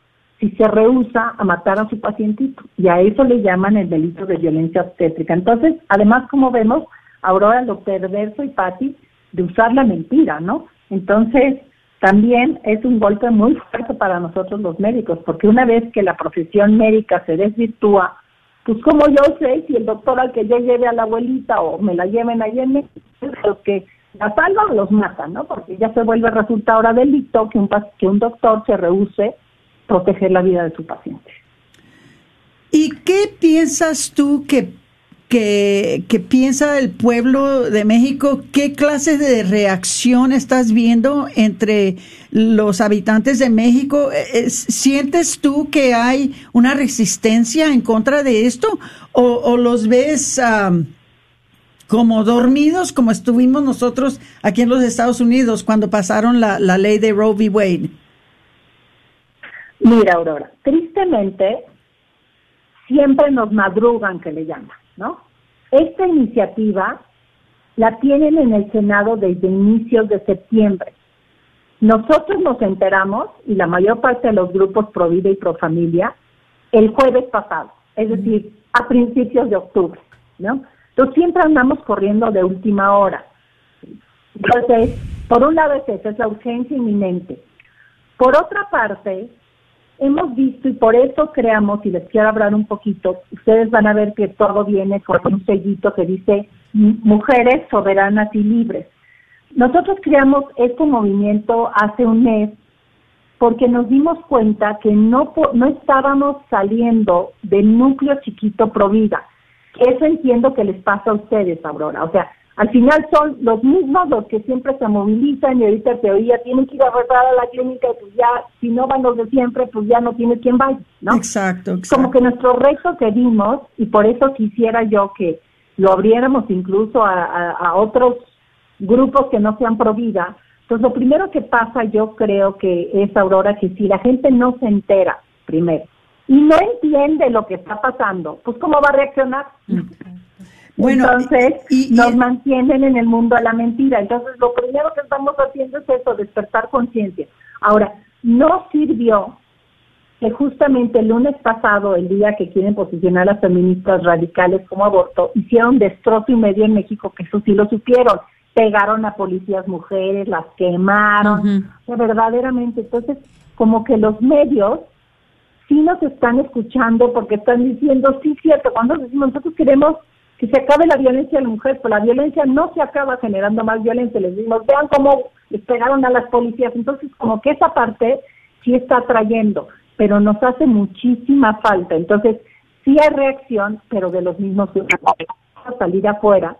si se rehúsa a matar a su pacientito. Y a eso le llaman el delito de violencia obstétrica. Entonces, además, como vemos, Aurora lo perverso y Patti de usar la mentira, ¿no? Entonces, también es un golpe muy fuerte para nosotros los médicos, porque una vez que la profesión médica se desvirtúa, pues como yo sé si el doctor al que yo lleve a la abuelita o me la lleven ahí en México, los que la salvan los matan, ¿no? Porque ya se vuelve resulta ahora delito que un, que un doctor se rehúse proteger la vida de su paciente. ¿Y qué piensas tú que, que, piensa el pueblo de México? ¿Qué clase de reacción estás viendo entre los habitantes de México? Eh, ¿Sientes tú que hay una resistencia en contra de esto? ¿O, los ves como dormidos como estuvimos nosotros aquí en los Estados Unidos cuando pasaron la, la ley de Roe v. Wade? Mira, Aurora, tristemente siempre nos madrugan que le llaman, ¿no? Esta iniciativa la tienen en el Senado desde inicios de septiembre. Nosotros nos enteramos, y la mayor parte de los grupos Pro Vida y Pro Familia, el jueves pasado, es decir, a principios de octubre, ¿no? Entonces siempre andamos corriendo de última hora. Entonces, por un lado es esa, es la urgencia inminente. Por otra parte, hemos visto y por eso creamos, y les quiero hablar un poquito, ustedes van a ver que todo viene con un sellito que dice Mujeres Soberanas y Libres. Nosotros creamos este movimiento hace un mes porque nos dimos cuenta que no, no estábamos saliendo del núcleo chiquito pro vida. Eso entiendo que les pasa a ustedes, Aurora. O sea, al final son los mismos los que siempre se movilizan y ahorita teoría tienen que ir a rezar a la clínica y pues ya, si no van los de siempre, pues ya no tiene quien vaya, ¿no? Exacto, Como que nuestro reto que dimos, y por eso quisiera yo que lo abriéramos incluso a, otros grupos que no sean pro vida, pues lo primero que pasa yo creo que es, Aurora, que si la gente no se entera, primero, y no entiende lo que está pasando, pues ¿cómo va a reaccionar? Bueno, Entonces, y, nos mantienen en el mundo a la mentira. Entonces, lo primero que estamos haciendo es eso, despertar conciencia. Ahora, no sirvió que justamente el lunes pasado, el día que quieren posicionar a las feministas radicales como aborto, hicieron destrozo y medio en México, que eso sí lo supieron. Pegaron a policías mujeres, las quemaron, verdaderamente. Entonces, como que los medios sí nos están escuchando porque están diciendo, sí, cierto, cuando decimos nosotros queremos que se acabe la violencia a la mujer, pero la violencia no se acaba generando más violencia. Les dimos, vean cómo les pegaron a las policías. Entonces, como que esa parte sí está trayendo, pero nos hace muchísima falta. Entonces, sí hay reacción, pero de los mismos salir afuera.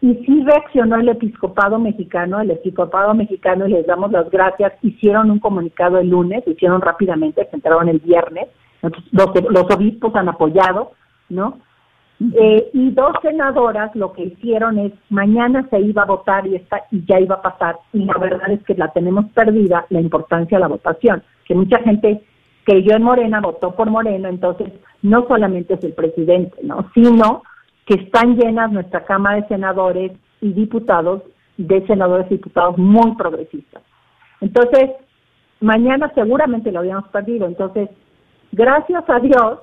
Y sí reaccionó el episcopado mexicano, el episcopado mexicano, y les damos las gracias, hicieron un comunicado el lunes, hicieron rápidamente, se enteraron el viernes, los, los obispos han apoyado, ¿no? Eh, y dos senadoras lo que hicieron es, mañana se iba a votar y, está, y ya iba a pasar, y la verdad es que la tenemos perdida, la importancia de la votación, que mucha gente creyó en Morena, votó por Morena, entonces no solamente es el presidente, ¿no? sino que están llenas nuestra Cámara de Senadores y diputados, de senadores y diputados muy progresistas. Entonces, mañana seguramente lo habíamos perdido, entonces, gracias a Dios,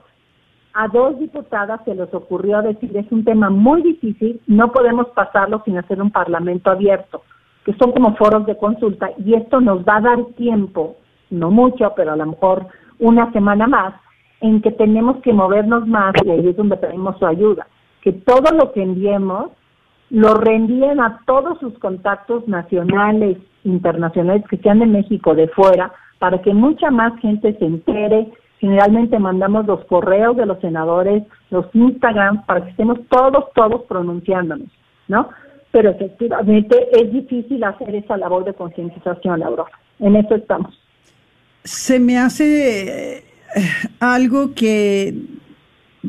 a dos diputadas se les ocurrió decir es un tema muy difícil, no podemos pasarlo sin hacer un parlamento abierto, que son como foros de consulta y esto nos va a dar tiempo, no mucho, pero a lo mejor una semana más, en que tenemos que movernos más y ahí es donde pedimos su ayuda, que todo lo que enviemos lo reenvíen a todos sus contactos nacionales, internacionales que sean de México, de fuera, para que mucha más gente se entere, Generalmente mandamos los correos de los senadores, los Instagram, para que estemos todos, todos pronunciándonos, ¿no? Pero efectivamente es difícil hacer esa labor de concientización, Laura. En eso estamos. Se me hace eh, algo que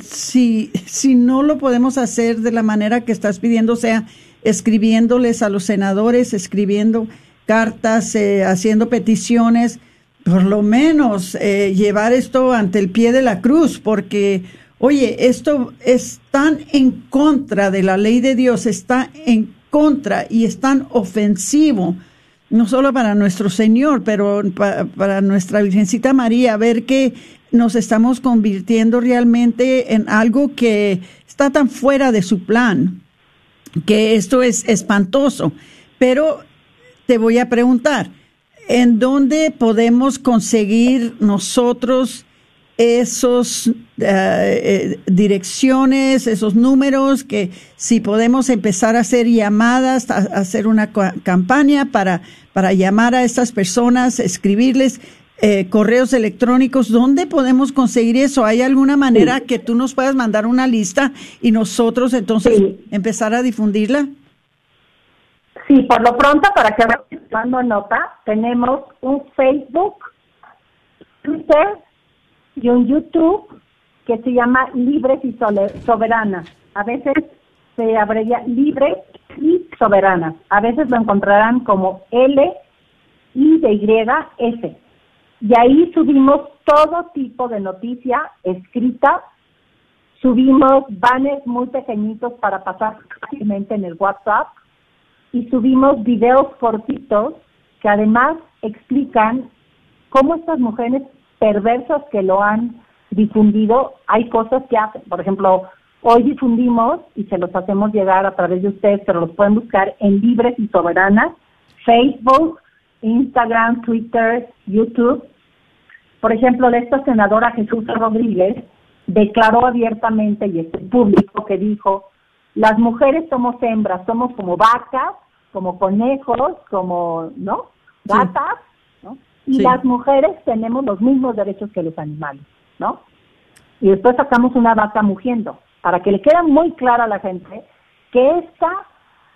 si, si no lo podemos hacer de la manera que estás pidiendo, o sea, escribiéndoles a los senadores, escribiendo cartas, eh, haciendo peticiones, por lo menos eh, llevar esto ante el pie de la cruz, porque, oye, esto es tan en contra de la ley de Dios, está en contra y es tan ofensivo, no solo para nuestro Señor, pero para, para nuestra Virgencita María, ver que nos estamos convirtiendo realmente en algo que está tan fuera de su plan, que esto es espantoso. Pero te voy a preguntar, ¿en dónde podemos conseguir nosotros esos eh, eh, direcciones, esos números, que si podemos empezar a hacer llamadas, a, hacer una campaña para, para llamar a estas personas, escribirles, eh, correos electrónicos, ¿dónde podemos conseguir eso? ¿Hay alguna manera que tú nos puedas mandar una lista y nosotros entonces empezar a difundirla? Sí, por lo pronto, para que vayan tomando nota, tenemos un Facebook, Twitter y un YouTube que se llama Libres y Soberanas. A veces se abrevia Libres y Soberanas. A veces lo encontrarán como L I de Y S. Y ahí subimos todo tipo de noticia escrita, subimos banners muy pequeñitos para pasar fácilmente en el WhatsApp y subimos videos cortitos que además explican cómo estas mujeres perversas que lo han difundido, hay cosas que hacen. Por ejemplo, hoy difundimos y se los hacemos llegar a través de ustedes, pero los pueden buscar en Libres y Soberanas, Facebook, Instagram, Twitter, YouTube, por ejemplo, esta senadora Jesús Rodríguez declaró abiertamente y es público que dijo, las mujeres somos hembras, somos como vacas, como conejos, como, ¿no? Gatas, ¿no? Y las mujeres tenemos los mismos derechos que los animales, ¿no? Y después sacamos una vaca mugiendo, para que le quede muy claro a la gente que esta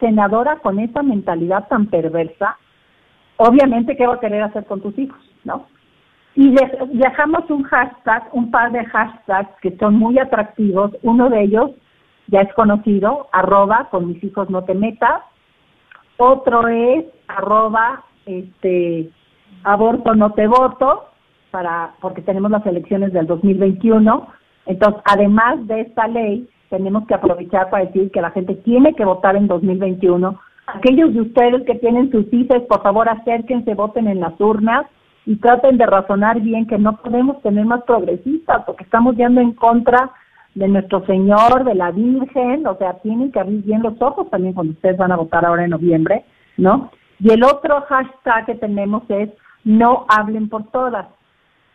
senadora con esa mentalidad tan perversa, obviamente, ¿qué va a querer hacer con tus hijos, no? Y dejamos un hashtag, un par de hashtags que son muy atractivos. Uno de ellos ya es conocido, arroba con mis hijos no te metas. Otro es arroba este aborto no te voto, para, porque tenemos las elecciones del 2021. Entonces, además de esta ley, tenemos que aprovechar para decir que la gente tiene que votar en 2021. Aquellos de ustedes que tienen sus hijos, por favor acérquense, voten en las urnas y traten de razonar bien que no podemos tener más progresistas porque estamos yendo en contra de nuestro Señor, de la Virgen, o sea, tienen que abrir bien los ojos también cuando ustedes van a votar ahora en noviembre, ¿no? Y el otro hashtag que tenemos es no hablen por todas,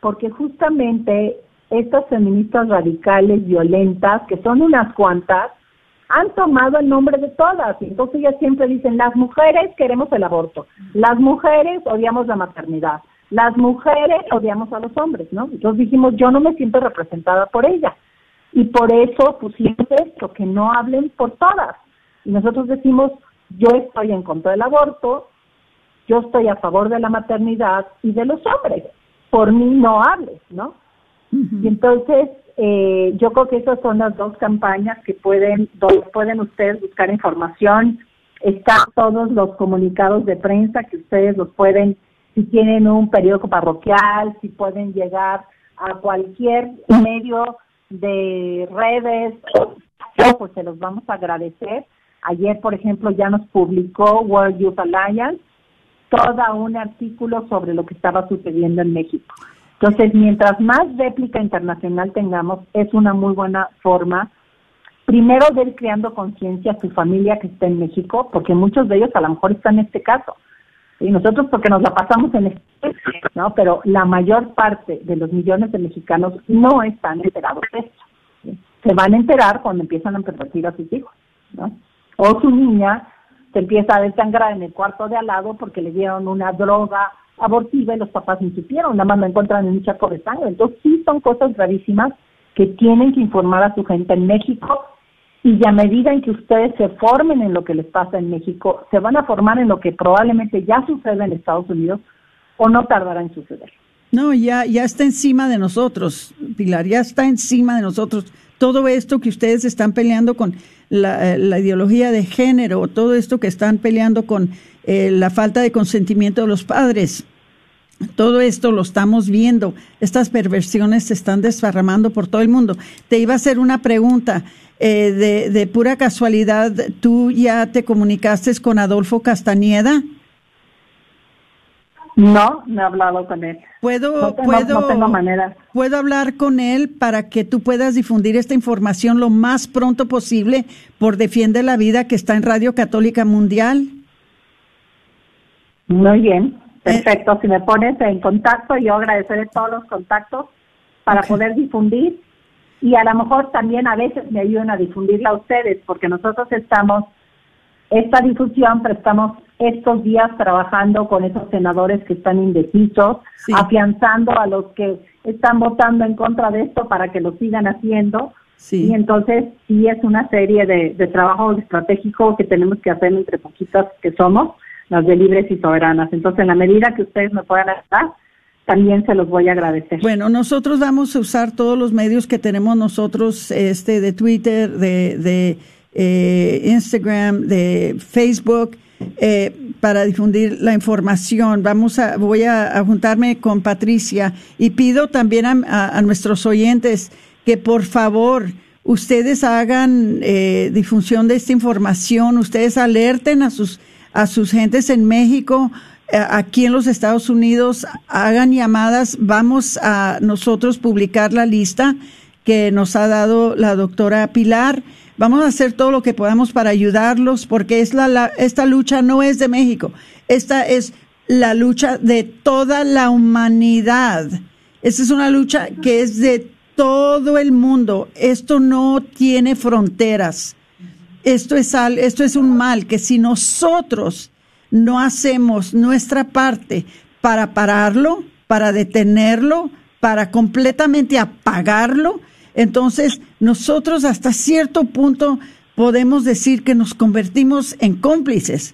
porque justamente estas feministas radicales, violentas, que son unas cuantas, han tomado el nombre de todas. Y entonces ellas siempre dicen, las mujeres queremos el aborto, las mujeres odiamos la maternidad, las mujeres odiamos a los hombres, ¿no? Entonces dijimos, yo no me siento representada por ella. Y por eso pusimos esto, que no hablen por todas. Y nosotros decimos, yo estoy en contra del aborto, yo estoy a favor de la maternidad y de los hombres. Por mí no hables, ¿no? Y entonces, eh, yo creo que esas son las dos campañas que pueden, donde pueden ustedes buscar información. Están todos los comunicados de prensa que ustedes los pueden si tienen un periódico parroquial, si pueden llegar a cualquier medio de redes, pues se los vamos a agradecer. Ayer, por ejemplo, ya nos publicó World Youth Alliance todo un artículo sobre lo que estaba sucediendo en México. Entonces, mientras más réplica internacional tengamos, es una muy buena forma, primero de ir creando conciencia a su familia que está en México, porque muchos de ellos a lo mejor están en este caso y nosotros porque nos la pasamos en este, ¿no? Pero la mayor parte de los millones de mexicanos no están enterados de esto. Se van a enterar cuando empiezan a pervertir a sus hijos, ¿no? O su niña se empieza a desangrar en el cuarto de al lado porque le dieron una droga abortiva y los papás ni supieron, nada más lo encuentran en un chaco de sangre. Entonces sí son cosas gravísimas que tienen que informar a su gente en México y a medida en que ustedes se formen en lo que les pasa en México, se van a formar en lo que probablemente ya sucede en Estados Unidos o no tardará en suceder. No, ya, ya está encima de nosotros, Pilar, ya está encima de nosotros. Todo esto que ustedes están peleando con la, la ideología de género, todo esto que están peleando con eh, la falta de consentimiento de los padres, todo esto lo estamos viendo. Estas perversiones se están desparramando por todo el mundo. Te iba a hacer una pregunta. Eh, de, de, pura casualidad, ¿tú ya te comunicaste con Adolfo Castañeda? No, no he hablado con él. ¿Puedo, no tengo, puedo, no tengo manera. ¿Puedo hablar con él para que tú puedas difundir esta información lo más pronto posible por Defiende la Vida que está en Radio Católica Mundial? Muy bien. Perfecto, si me pones en contacto, yo agradeceré todos los contactos para okay. poder difundir y a lo mejor también a veces me ayuden a difundirla a ustedes, porque nosotros estamos, esta difusión, pero estamos estos días trabajando con esos senadores que están indecisos, sí. afianzando a los que están votando en contra de esto para que lo sigan haciendo. Sí. Y entonces sí es una serie de, de trabajo estratégico que tenemos que hacer entre poquitas que somos las de libres y soberanas. Entonces, en la medida que ustedes me puedan ayudar, también se los voy a agradecer. Bueno, nosotros vamos a usar todos los medios que tenemos nosotros, este, de Twitter, de, de eh, Instagram, de Facebook, eh, para difundir la información. Vamos a, voy a, juntarme con Patricia y pido también a, a, a, nuestros oyentes que por favor ustedes hagan eh, difusión de esta información, ustedes alerten a sus a sus gentes en México, aquí en los Estados Unidos, hagan llamadas. Vamos a nosotros publicar la lista que nos ha dado la doctora Pilar. Vamos a hacer todo lo que podamos para ayudarlos, porque es la, la, esta lucha no es de México, esta es la lucha de toda la humanidad. Esta es una lucha que es de todo el mundo. Esto no tiene fronteras esto es, esto es un mal que si nosotros no hacemos nuestra parte para pararlo, para detenerlo, para completamente apagarlo, entonces nosotros hasta cierto punto podemos decir que nos convertimos en cómplices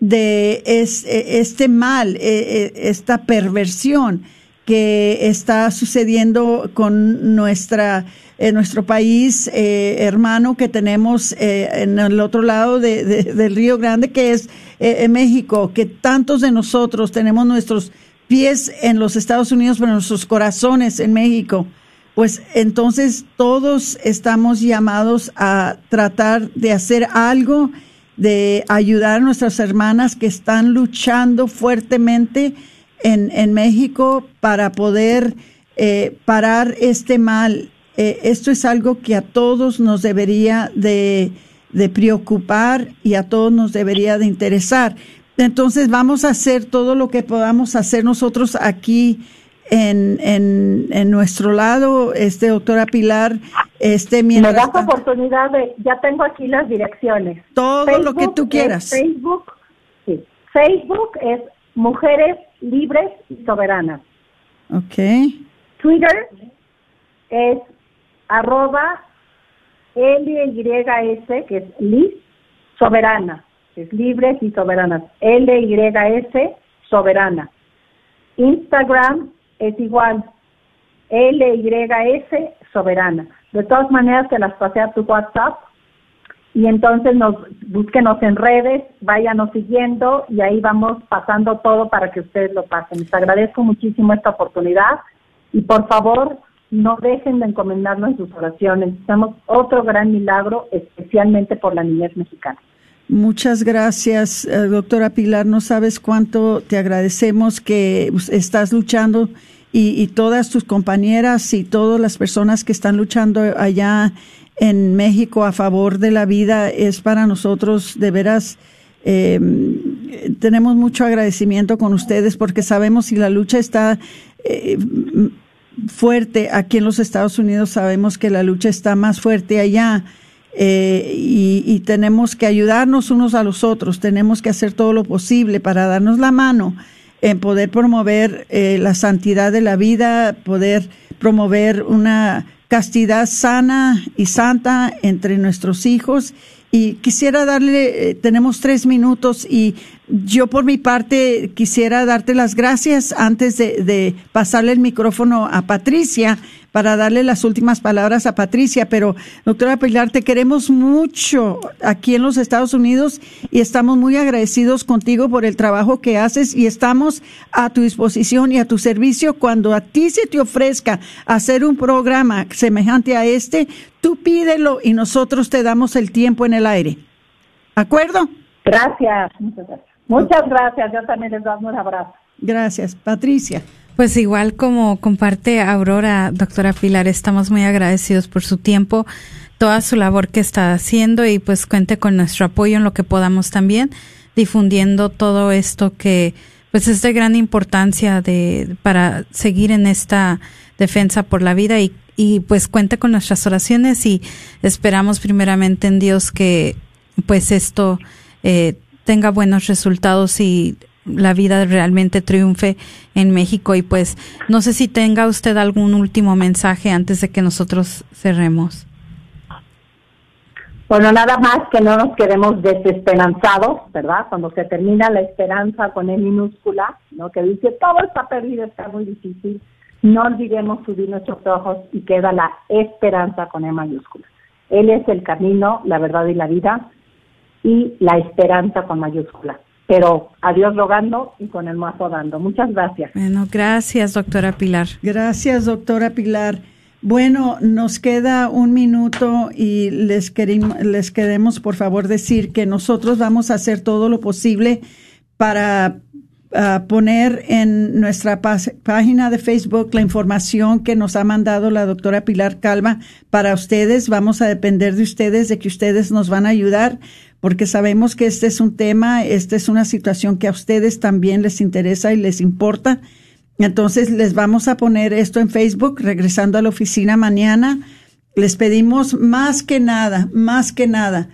de este mal, e, e, esta perversión que está sucediendo con nuestra nuestro país eh, hermano que tenemos eh, en el otro lado de, de, del Río Grande, que es eh, México, que tantos de nosotros tenemos nuestros pies en los Estados Unidos, pero nuestros corazones en México. Pues entonces todos estamos llamados a tratar de hacer algo, de ayudar a nuestras hermanas que están luchando fuertemente en, en México para poder eh, parar este mal eh, esto es algo que a todos nos debería de, de preocupar y a todos nos debería de interesar. Entonces vamos a hacer todo lo que podamos hacer nosotros aquí en, en, en nuestro lado, este doctora Pilar, este mientras me das oportunidad de, ya tengo aquí las direcciones. Todo Facebook lo que tú quieras. Facebook, sí. Facebook es Mujeres Libres y Soberanas. Ok. Twitter es arroba L-Y-S, que es Liz Soberana, es libres y soberanas, L-Y-S Soberana. Instagram es igual, L-Y-S Soberana. De todas maneras, te las pasé a tu WhatsApp y entonces nos búsquenos en redes, váyanos siguiendo y ahí vamos pasando todo para que ustedes lo pasen. Les agradezco muchísimo esta oportunidad y por favor no dejen de encomendarnos en sus oraciones. Necesitamos otro gran milagro, especialmente por la niñez mexicana. Muchas gracias, eh, doctora Pilar. No sabes cuánto te agradecemos que estás luchando y, y, todas tus compañeras y todas las personas que están luchando allá en México a favor de la vida. Es para nosotros de veras. Eh, tenemos mucho agradecimiento con ustedes porque sabemos si la lucha está eh, fuerte aquí en los Estados Unidos, sabemos que la lucha está más fuerte allá. Eh, y, y, tenemos que ayudarnos unos a los otros, tenemos que hacer todo lo posible para darnos la mano en poder promover eh, la santidad de la vida, poder promover una castidad sana y santa entre nuestros hijos. Y quisiera darle, eh, tenemos tres minutos y yo por mi parte quisiera darte las gracias antes de, de pasarle el micrófono a Patricia para darle las últimas palabras a Patricia. Pero, doctora Pilar, te queremos mucho aquí en los Estados Unidos y estamos muy agradecidos contigo por el trabajo que haces y estamos a tu disposición y a tu servicio cuando a ti se te ofrezca hacer un programa semejante a este, tú pídelo y nosotros te damos el tiempo en el aire. ¿Acuerdo? Gracias, muchas gracias. Muchas gracias, yo también les doy un abrazo. Gracias, Patricia. Pues igual como comparte Aurora, doctora Pilar, estamos muy agradecidos por su tiempo, toda su labor que está haciendo y pues cuente con nuestro apoyo en lo que podamos también, difundiendo todo esto que pues es de gran importancia de, para seguir en esta defensa por la vida y, y pues cuente con nuestras oraciones y esperamos primeramente en Dios que pues esto eh, tenga buenos resultados y la vida realmente triunfe en México y pues no sé si tenga usted algún último mensaje antes de que nosotros cerremos. Bueno, nada más que no nos quedemos desesperanzados, ¿verdad? Cuando se termina la esperanza con E minúscula, ¿no? Que dice todo está perdido, está muy difícil. No olvidemos subir nuestros ojos y queda la esperanza con E mayúscula. Él es el camino, la verdad y la vida y la esperanza con mayúscula pero a Dios rogando y con el mazo dando. Muchas gracias. Bueno, gracias, doctora Pilar. Gracias, doctora Pilar. Bueno, nos queda un minuto y les, queremos, les queremos, por favor, decir que nosotros vamos a hacer todo lo posible para uh, poner en nuestra página de Facebook la información que nos ha mandado la doctora Pilar Calma para ustedes. Vamos a depender de ustedes, de que ustedes nos van a ayudar porque sabemos que este es un tema, esta es una situación que a ustedes también les interesa y les importa. Entonces les vamos a poner esto en Facebook, regresando a la oficina mañana. Les pedimos más que nada, más que nada,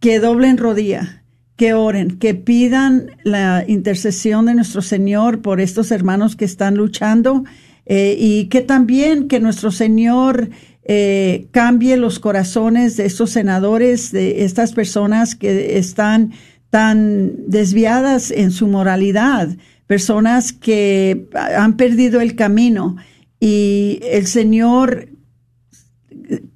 que doblen rodilla, que oren, que pidan la intercesión de nuestro Señor por estos hermanos que están luchando eh, y que también que nuestro Señor eh, cambie los corazones de estos senadores, de estas personas que están tan desviadas en su moralidad, personas que han perdido el camino y el Señor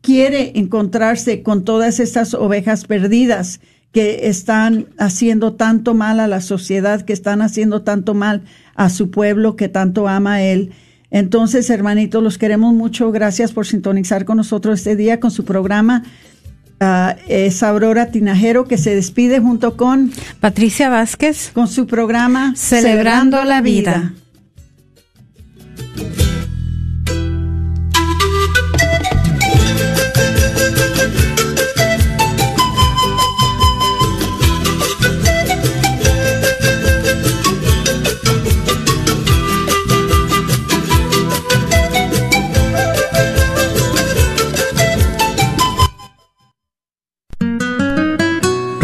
quiere encontrarse con todas estas ovejas perdidas que están haciendo tanto mal a la sociedad, que están haciendo tanto mal a su pueblo que tanto ama a Él. Entonces, hermanitos, los queremos mucho. Gracias por sintonizar con nosotros este día con su programa. Uh, es Aurora Tinajero que se despide junto con Patricia Vázquez con su programa Celebrando, la vida.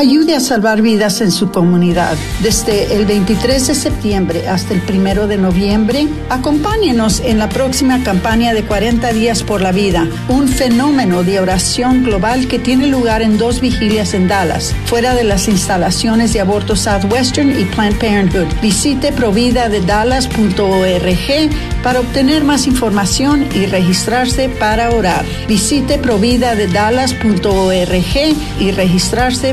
Ayude a salvar vidas en su comunidad. Desde el 23 de septiembre hasta el 1 de noviembre, acompáñenos en la próxima campaña de 40 días por la vida, un fenómeno de oración global que tiene lugar en dos vigilias en Dallas, fuera de las instalaciones de Aborto Southwestern y Planned Parenthood. Visite providadedallas.org para obtener más información y registrarse para orar. Visite providadedallas.org y registrarse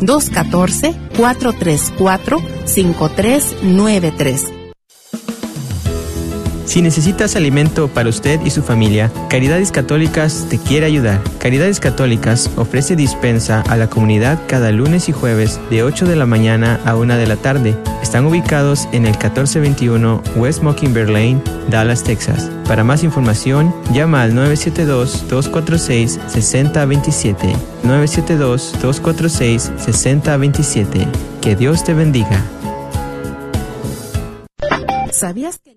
214-434-5393. Si necesitas alimento para usted y su familia, Caridades Católicas te quiere ayudar. Caridades Católicas ofrece dispensa a la comunidad cada lunes y jueves de 8 de la mañana a 1 de la tarde. Están ubicados en el 1421 West Mockingbird Lane, Dallas, Texas. Para más información, llama al 972-246-6027. 972-246-6027. Que Dios te bendiga. ¿Sabías que